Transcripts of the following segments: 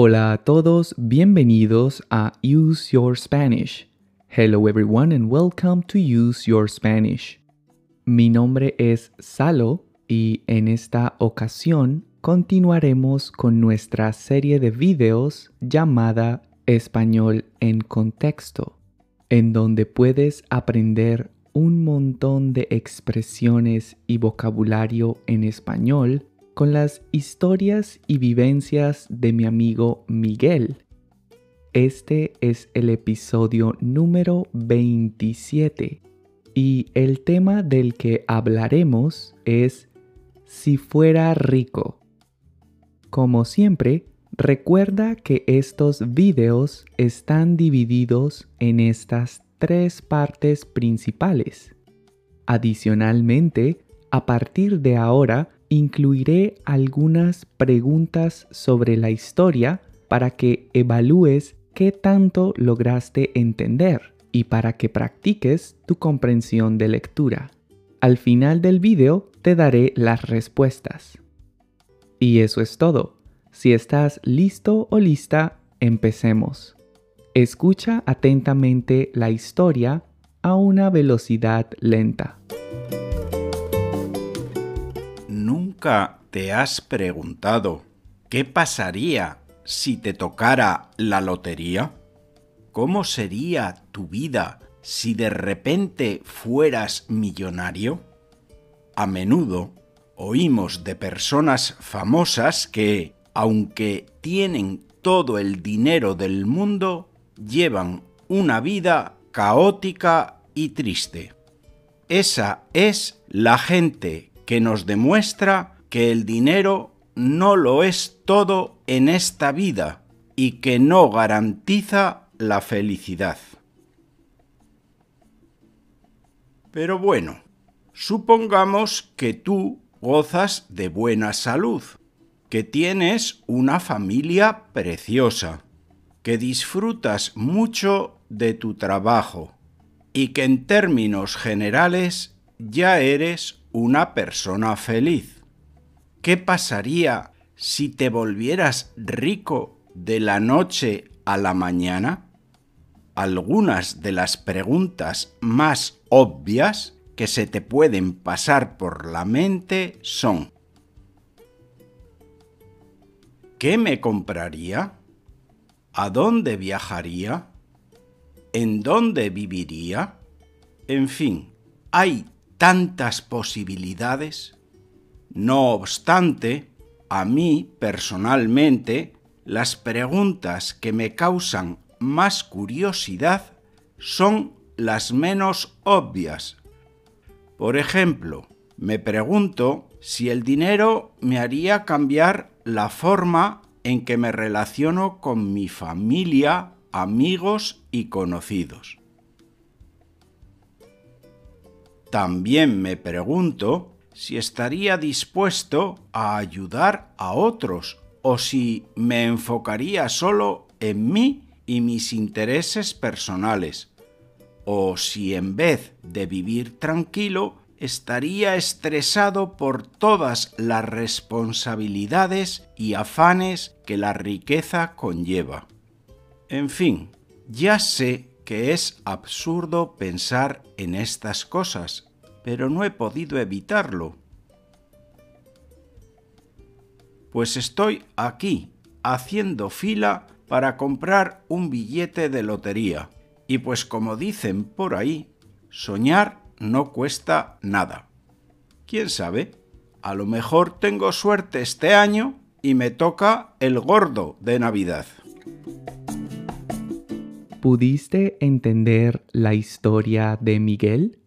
Hola a todos, bienvenidos a Use Your Spanish. Hello everyone and welcome to Use Your Spanish. Mi nombre es Salo y en esta ocasión continuaremos con nuestra serie de videos llamada Español en Contexto, en donde puedes aprender un montón de expresiones y vocabulario en español con las historias y vivencias de mi amigo Miguel. Este es el episodio número 27 y el tema del que hablaremos es Si fuera rico. Como siempre, recuerda que estos videos están divididos en estas tres partes principales. Adicionalmente, a partir de ahora, incluiré algunas preguntas sobre la historia para que evalúes qué tanto lograste entender y para que practiques tu comprensión de lectura. Al final del video te daré las respuestas. Y eso es todo. Si estás listo o lista, empecemos. Escucha atentamente la historia a una velocidad lenta. ¿Nunca te has preguntado qué pasaría si te tocara la lotería? ¿Cómo sería tu vida si de repente fueras millonario? A menudo oímos de personas famosas que, aunque tienen todo el dinero del mundo, llevan una vida caótica y triste. Esa es la gente que nos demuestra que el dinero no lo es todo en esta vida y que no garantiza la felicidad. Pero bueno, supongamos que tú gozas de buena salud, que tienes una familia preciosa, que disfrutas mucho de tu trabajo y que en términos generales ya eres una persona feliz. ¿Qué pasaría si te volvieras rico de la noche a la mañana? Algunas de las preguntas más obvias que se te pueden pasar por la mente son ¿Qué me compraría? ¿A dónde viajaría? ¿En dónde viviría? En fin, hay tantas posibilidades. No obstante, a mí personalmente, las preguntas que me causan más curiosidad son las menos obvias. Por ejemplo, me pregunto si el dinero me haría cambiar la forma en que me relaciono con mi familia, amigos y conocidos. También me pregunto si estaría dispuesto a ayudar a otros o si me enfocaría solo en mí y mis intereses personales, o si en vez de vivir tranquilo estaría estresado por todas las responsabilidades y afanes que la riqueza conlleva. En fin, ya sé que es absurdo pensar en estas cosas, pero no he podido evitarlo. Pues estoy aquí, haciendo fila para comprar un billete de lotería. Y pues como dicen por ahí, soñar no cuesta nada. ¿Quién sabe? A lo mejor tengo suerte este año y me toca el gordo de Navidad. ¿Pudiste entender la historia de Miguel?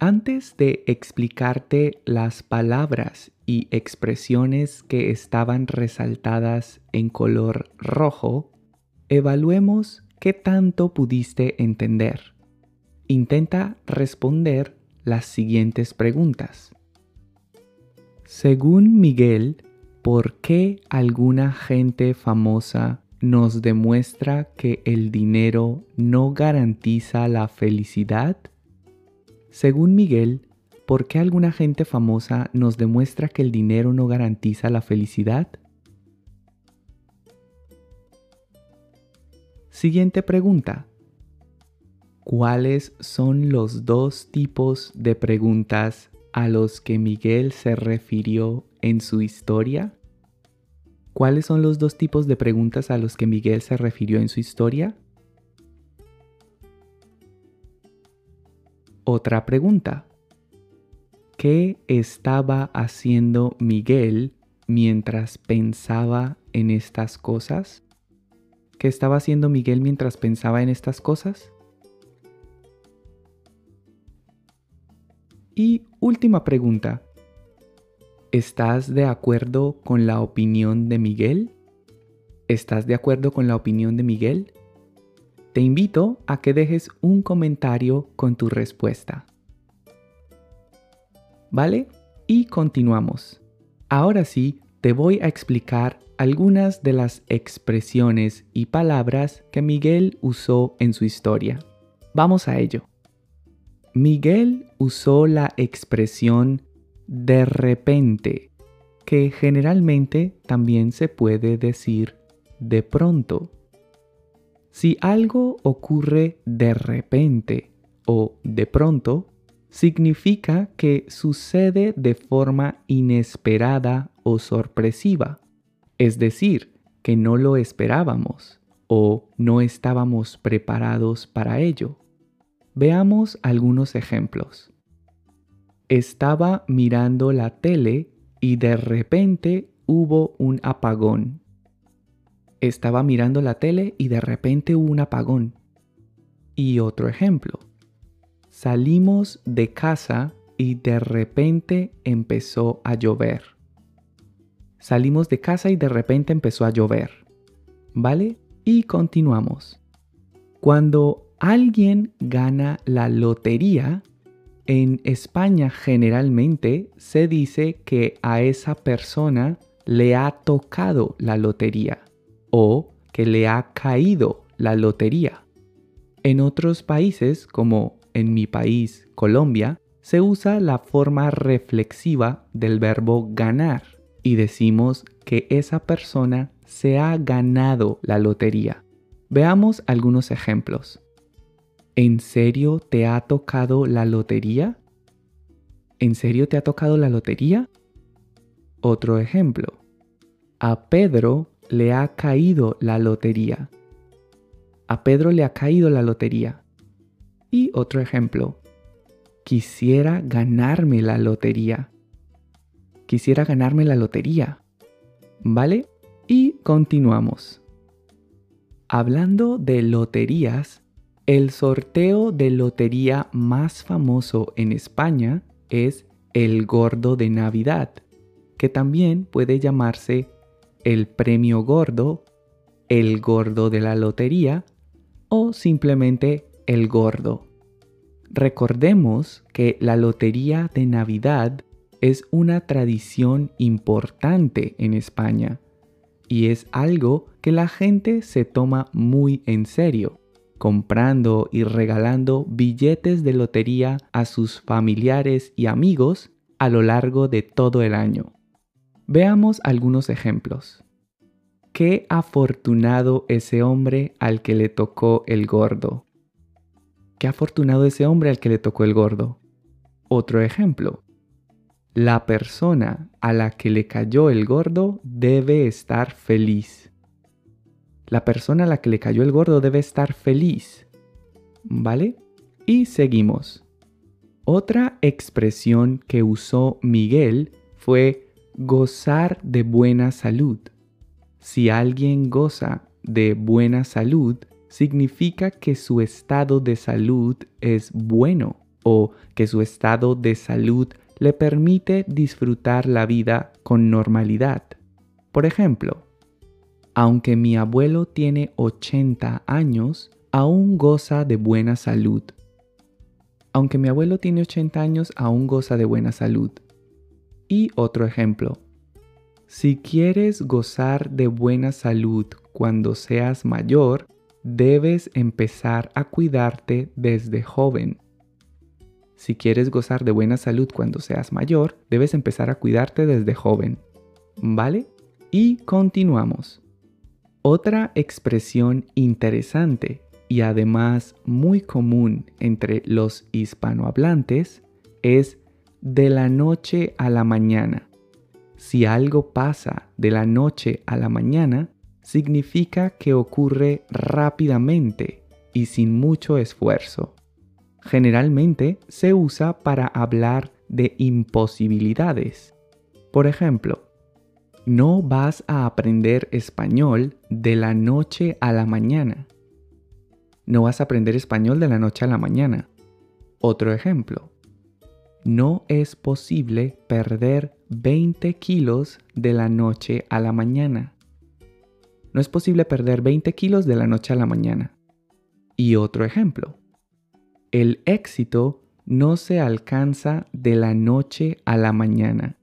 Antes de explicarte las palabras y expresiones que estaban resaltadas en color rojo, evaluemos qué tanto pudiste entender. Intenta responder las siguientes preguntas. Según Miguel, ¿por qué alguna gente famosa nos demuestra que el dinero no garantiza la felicidad? Según Miguel, ¿por qué alguna gente famosa nos demuestra que el dinero no garantiza la felicidad? Siguiente pregunta. ¿Cuáles son los dos tipos de preguntas a los que Miguel se refirió en su historia? ¿Cuáles son los dos tipos de preguntas a los que Miguel se refirió en su historia? Otra pregunta. ¿Qué estaba haciendo Miguel mientras pensaba en estas cosas? ¿Qué estaba haciendo Miguel mientras pensaba en estas cosas? Y última pregunta. ¿Estás de acuerdo con la opinión de Miguel? ¿Estás de acuerdo con la opinión de Miguel? Te invito a que dejes un comentario con tu respuesta. ¿Vale? Y continuamos. Ahora sí, te voy a explicar algunas de las expresiones y palabras que Miguel usó en su historia. Vamos a ello. Miguel usó la expresión de repente, que generalmente también se puede decir de pronto. Si algo ocurre de repente o de pronto, significa que sucede de forma inesperada o sorpresiva, es decir, que no lo esperábamos o no estábamos preparados para ello. Veamos algunos ejemplos. Estaba mirando la tele y de repente hubo un apagón. Estaba mirando la tele y de repente hubo un apagón. Y otro ejemplo. Salimos de casa y de repente empezó a llover. Salimos de casa y de repente empezó a llover. ¿Vale? Y continuamos. Cuando alguien gana la lotería, en España generalmente se dice que a esa persona le ha tocado la lotería o que le ha caído la lotería. En otros países, como en mi país, Colombia, se usa la forma reflexiva del verbo ganar y decimos que esa persona se ha ganado la lotería. Veamos algunos ejemplos. ¿En serio te ha tocado la lotería? ¿En serio te ha tocado la lotería? Otro ejemplo. A Pedro le ha caído la lotería. A Pedro le ha caído la lotería. Y otro ejemplo. Quisiera ganarme la lotería. Quisiera ganarme la lotería. ¿Vale? Y continuamos. Hablando de loterías, el sorteo de lotería más famoso en España es el Gordo de Navidad, que también puede llamarse el Premio Gordo, el Gordo de la Lotería o simplemente el Gordo. Recordemos que la Lotería de Navidad es una tradición importante en España y es algo que la gente se toma muy en serio comprando y regalando billetes de lotería a sus familiares y amigos a lo largo de todo el año. Veamos algunos ejemplos. Qué afortunado ese hombre al que le tocó el gordo. Qué afortunado ese hombre al que le tocó el gordo. Otro ejemplo. La persona a la que le cayó el gordo debe estar feliz. La persona a la que le cayó el gordo debe estar feliz. ¿Vale? Y seguimos. Otra expresión que usó Miguel fue gozar de buena salud. Si alguien goza de buena salud, significa que su estado de salud es bueno o que su estado de salud le permite disfrutar la vida con normalidad. Por ejemplo, aunque mi abuelo tiene 80 años, aún goza de buena salud. Aunque mi abuelo tiene 80 años, aún goza de buena salud. Y otro ejemplo. Si quieres gozar de buena salud cuando seas mayor, debes empezar a cuidarte desde joven. Si quieres gozar de buena salud cuando seas mayor, debes empezar a cuidarte desde joven. ¿Vale? Y continuamos. Otra expresión interesante y además muy común entre los hispanohablantes es de la noche a la mañana. Si algo pasa de la noche a la mañana, significa que ocurre rápidamente y sin mucho esfuerzo. Generalmente se usa para hablar de imposibilidades. Por ejemplo, no vas a aprender español de la noche a la mañana. No vas a aprender español de la noche a la mañana. Otro ejemplo. No es posible perder 20 kilos de la noche a la mañana. No es posible perder 20 kilos de la noche a la mañana. Y otro ejemplo. El éxito no se alcanza de la noche a la mañana.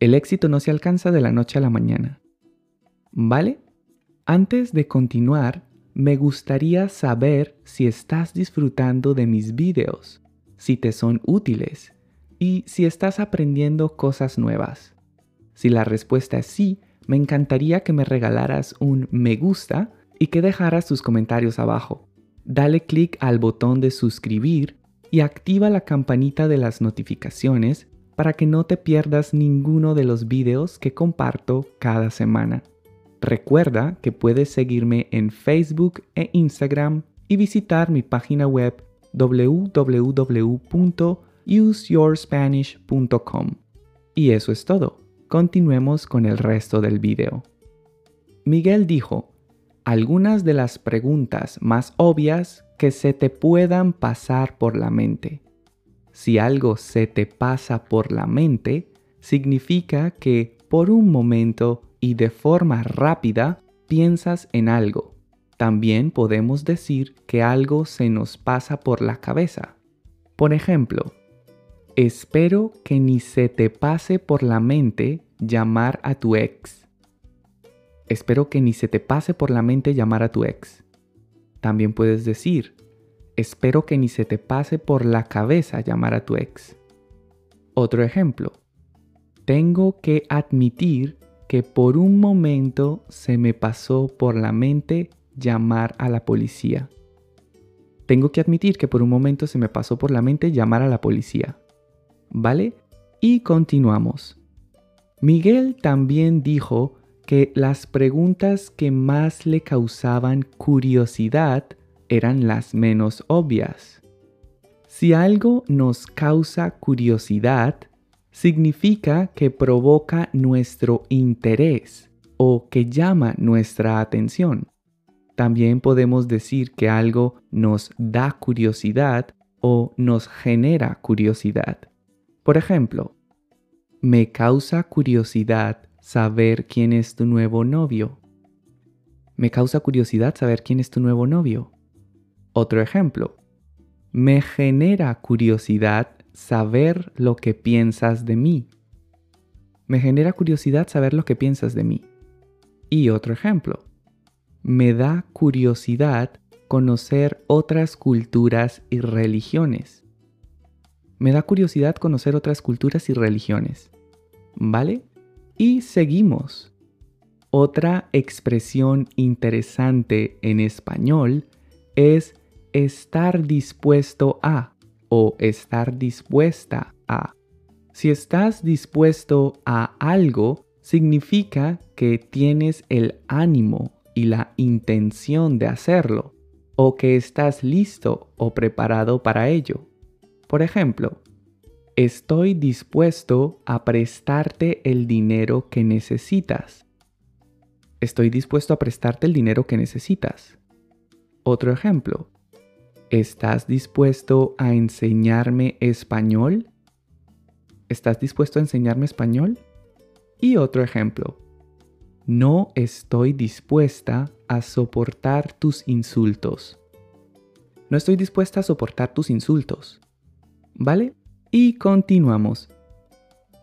El éxito no se alcanza de la noche a la mañana. ¿Vale? Antes de continuar, me gustaría saber si estás disfrutando de mis videos, si te son útiles y si estás aprendiendo cosas nuevas. Si la respuesta es sí, me encantaría que me regalaras un me gusta y que dejaras tus comentarios abajo. Dale clic al botón de suscribir y activa la campanita de las notificaciones para que no te pierdas ninguno de los videos que comparto cada semana. Recuerda que puedes seguirme en Facebook e Instagram y visitar mi página web www.useyourspanish.com. Y eso es todo. Continuemos con el resto del video. Miguel dijo, algunas de las preguntas más obvias que se te puedan pasar por la mente. Si algo se te pasa por la mente, significa que por un momento y de forma rápida piensas en algo. También podemos decir que algo se nos pasa por la cabeza. Por ejemplo, espero que ni se te pase por la mente llamar a tu ex. Espero que ni se te pase por la mente llamar a tu ex. También puedes decir, espero que ni se te pase por la cabeza llamar a tu ex. Otro ejemplo, tengo que admitir que por un momento se me pasó por la mente llamar a la policía. Tengo que admitir que por un momento se me pasó por la mente llamar a la policía. ¿Vale? Y continuamos. Miguel también dijo que las preguntas que más le causaban curiosidad eran las menos obvias. Si algo nos causa curiosidad, significa que provoca nuestro interés o que llama nuestra atención. También podemos decir que algo nos da curiosidad o nos genera curiosidad. Por ejemplo, me causa curiosidad saber quién es tu nuevo novio. Me causa curiosidad saber quién es tu nuevo novio. Otro ejemplo. Me genera curiosidad saber lo que piensas de mí. Me genera curiosidad saber lo que piensas de mí. Y otro ejemplo. Me da curiosidad conocer otras culturas y religiones. Me da curiosidad conocer otras culturas y religiones. ¿Vale? Y seguimos. Otra expresión interesante en español es estar dispuesto a o estar dispuesta a. Si estás dispuesto a algo, significa que tienes el ánimo y la intención de hacerlo, o que estás listo o preparado para ello. Por ejemplo, estoy dispuesto a prestarte el dinero que necesitas. Estoy dispuesto a prestarte el dinero que necesitas. Otro ejemplo, ¿Estás dispuesto a enseñarme español? ¿Estás dispuesto a enseñarme español? Y otro ejemplo. No estoy dispuesta a soportar tus insultos. No estoy dispuesta a soportar tus insultos. ¿Vale? Y continuamos.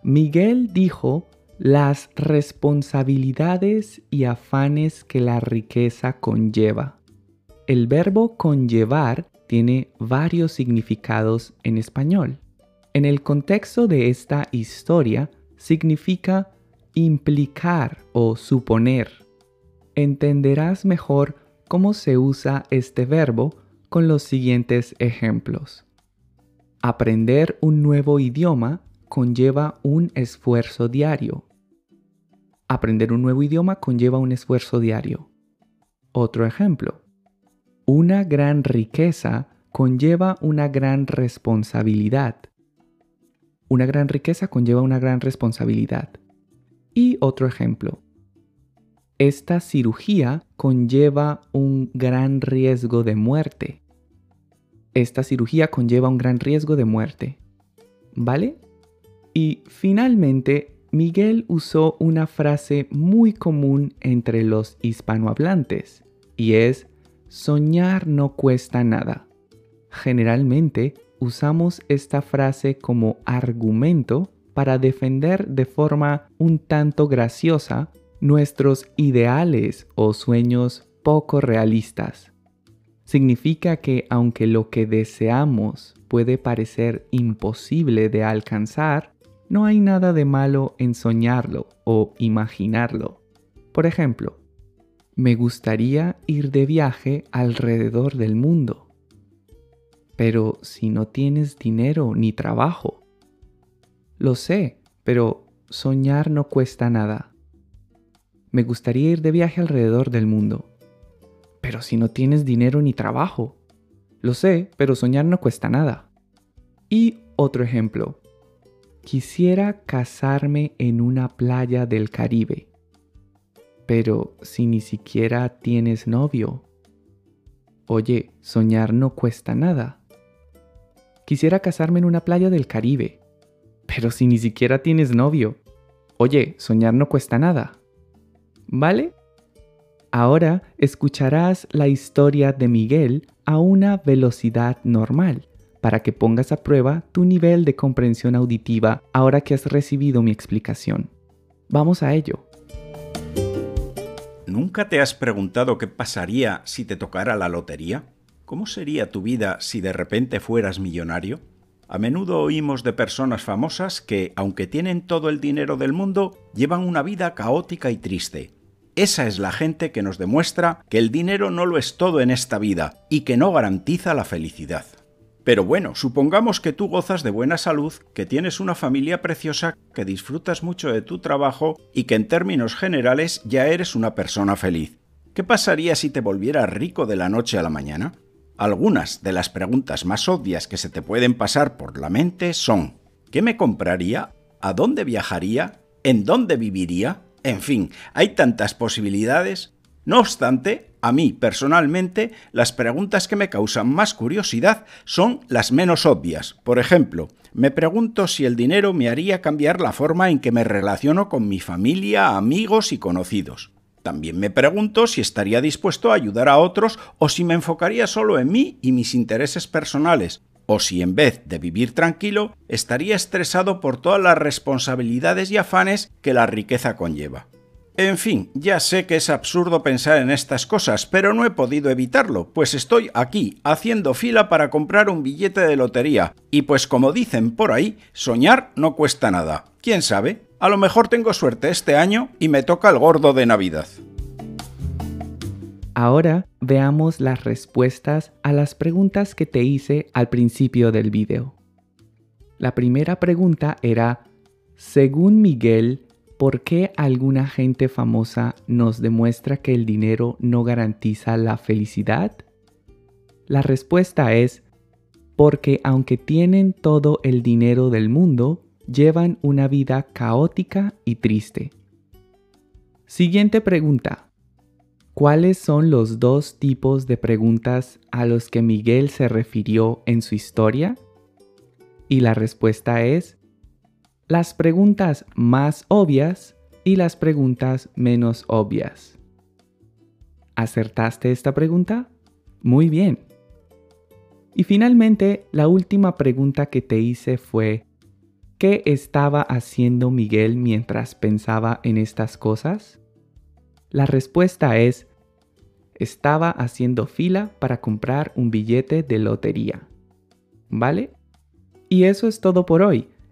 Miguel dijo las responsabilidades y afanes que la riqueza conlleva. El verbo conllevar tiene varios significados en español. En el contexto de esta historia, significa implicar o suponer. entenderás mejor cómo se usa este verbo con los siguientes ejemplos. Aprender un nuevo idioma conlleva un esfuerzo diario. Aprender un nuevo idioma conlleva un esfuerzo diario. Otro ejemplo. Una gran riqueza conlleva una gran responsabilidad. Una gran riqueza conlleva una gran responsabilidad. Y otro ejemplo. Esta cirugía conlleva un gran riesgo de muerte. Esta cirugía conlleva un gran riesgo de muerte. ¿Vale? Y finalmente, Miguel usó una frase muy común entre los hispanohablantes, y es, soñar no cuesta nada. Generalmente usamos esta frase como argumento para defender de forma un tanto graciosa nuestros ideales o sueños poco realistas. Significa que aunque lo que deseamos puede parecer imposible de alcanzar, no hay nada de malo en soñarlo o imaginarlo. Por ejemplo, me gustaría ir de viaje alrededor del mundo. Pero si no tienes dinero ni trabajo. Lo sé, pero soñar no cuesta nada. Me gustaría ir de viaje alrededor del mundo. Pero si no tienes dinero ni trabajo. Lo sé, pero soñar no cuesta nada. Y otro ejemplo. Quisiera casarme en una playa del Caribe. Pero si ni siquiera tienes novio. Oye, soñar no cuesta nada. Quisiera casarme en una playa del Caribe. Pero si ni siquiera tienes novio. Oye, soñar no cuesta nada. ¿Vale? Ahora escucharás la historia de Miguel a una velocidad normal para que pongas a prueba tu nivel de comprensión auditiva ahora que has recibido mi explicación. Vamos a ello. ¿Nunca te has preguntado qué pasaría si te tocara la lotería? ¿Cómo sería tu vida si de repente fueras millonario? A menudo oímos de personas famosas que, aunque tienen todo el dinero del mundo, llevan una vida caótica y triste. Esa es la gente que nos demuestra que el dinero no lo es todo en esta vida y que no garantiza la felicidad. Pero bueno, supongamos que tú gozas de buena salud, que tienes una familia preciosa, que disfrutas mucho de tu trabajo y que en términos generales ya eres una persona feliz. ¿Qué pasaría si te volvieras rico de la noche a la mañana? Algunas de las preguntas más obvias que se te pueden pasar por la mente son ¿qué me compraría? ¿A dónde viajaría? ¿En dónde viviría? En fin, hay tantas posibilidades. No obstante, a mí, personalmente, las preguntas que me causan más curiosidad son las menos obvias. Por ejemplo, me pregunto si el dinero me haría cambiar la forma en que me relaciono con mi familia, amigos y conocidos. También me pregunto si estaría dispuesto a ayudar a otros o si me enfocaría solo en mí y mis intereses personales, o si en vez de vivir tranquilo, estaría estresado por todas las responsabilidades y afanes que la riqueza conlleva. En fin, ya sé que es absurdo pensar en estas cosas, pero no he podido evitarlo, pues estoy aquí, haciendo fila para comprar un billete de lotería, y pues como dicen por ahí, soñar no cuesta nada. ¿Quién sabe? A lo mejor tengo suerte este año y me toca el gordo de Navidad. Ahora veamos las respuestas a las preguntas que te hice al principio del video. La primera pregunta era, según Miguel, ¿Por qué alguna gente famosa nos demuestra que el dinero no garantiza la felicidad? La respuesta es porque aunque tienen todo el dinero del mundo, llevan una vida caótica y triste. Siguiente pregunta. ¿Cuáles son los dos tipos de preguntas a los que Miguel se refirió en su historia? Y la respuesta es las preguntas más obvias y las preguntas menos obvias. ¿Acertaste esta pregunta? Muy bien. Y finalmente, la última pregunta que te hice fue, ¿qué estaba haciendo Miguel mientras pensaba en estas cosas? La respuesta es, estaba haciendo fila para comprar un billete de lotería. ¿Vale? Y eso es todo por hoy.